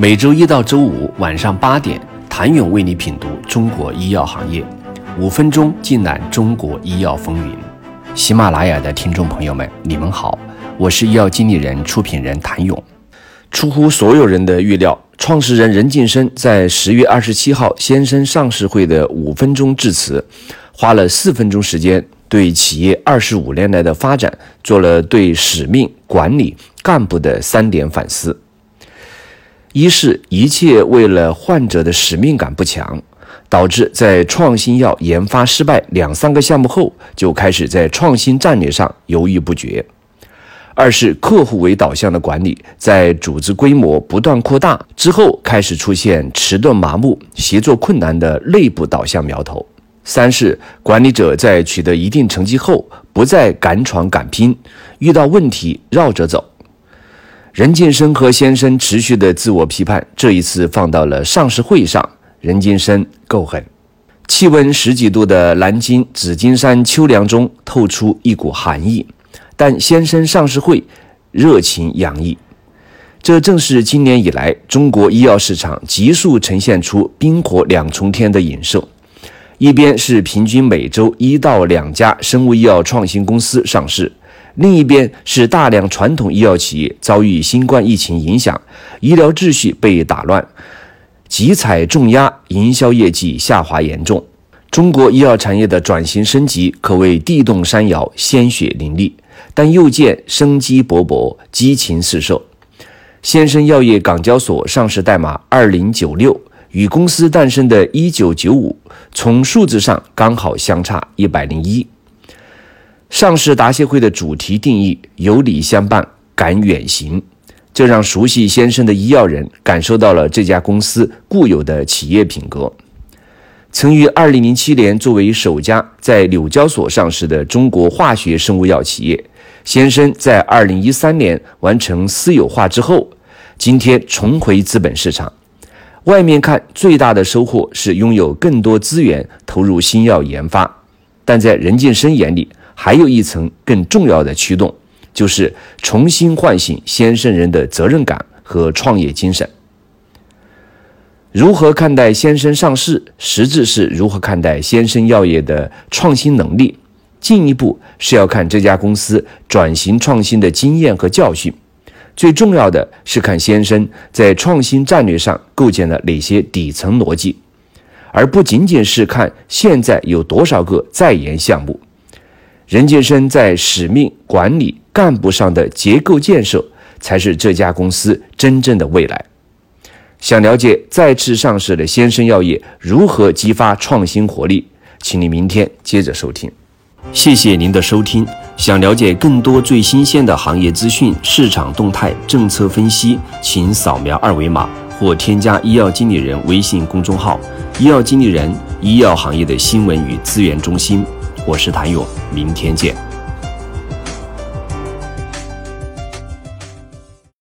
每周一到周五晚上八点，谭勇为你品读中国医药行业，五分钟尽览中国医药风云。喜马拉雅的听众朋友们，你们好，我是医药经理人、出品人谭勇。出乎所有人的预料，创始人任晋生在十月二十七号先生上市会的五分钟致辞，花了四分钟时间，对企业二十五年来的发展做了对使命、管理、干部的三点反思。一是一切为了患者的使命感不强，导致在创新药研发失败两三个项目后，就开始在创新战略上犹豫不决；二是客户为导向的管理，在组织规模不断扩大之后，开始出现迟钝麻木、协作困难的内部导向苗头；三是管理者在取得一定成绩后，不再敢闯敢拼，遇到问题绕着走。任晋生和先生持续的自我批判，这一次放到了上市会上。任晋生够狠，气温十几度的南京紫金山秋凉中透出一股寒意，但先生上市会热情洋溢。这正是今年以来中国医药市场急速呈现出冰火两重天的影射：一边是平均每周一到两家生物医药创新公司上市。另一边是大量传统医药企业遭遇新冠疫情影响，医疗秩序被打乱，集采重压，营销业绩下滑严重。中国医药产业的转型升级可谓地动山摇，鲜血淋漓，但又见生机勃勃，激情四射。先生药业港交所上市代码二零九六，与公司诞生的一九九五，从数字上刚好相差一百零一。上市答谢会的主题定义“有礼相伴，敢远行”，这让熟悉先生的医药人感受到了这家公司固有的企业品格。曾于2007年作为首家在纽交所上市的中国化学生物药企业，先生在2013年完成私有化之后，今天重回资本市场。外面看最大的收获是拥有更多资源投入新药研发，但在任晋生眼里，还有一层更重要的驱动，就是重新唤醒先生人的责任感和创业精神。如何看待先生上市，实质是如何看待先生药业的创新能力。进一步是要看这家公司转型创新的经验和教训。最重要的是看先生在创新战略上构建了哪些底层逻辑，而不仅仅是看现在有多少个在研项目。任晋生在使命管理干部上的结构建设，才是这家公司真正的未来。想了解再次上市的先生药业如何激发创新活力，请你明天接着收听。谢谢您的收听。想了解更多最新鲜的行业资讯、市场动态、政策分析，请扫描二维码或添加医药经理人微信公众号“医药经理人”——医药行业的新闻与资源中心。我是谭勇，明天见。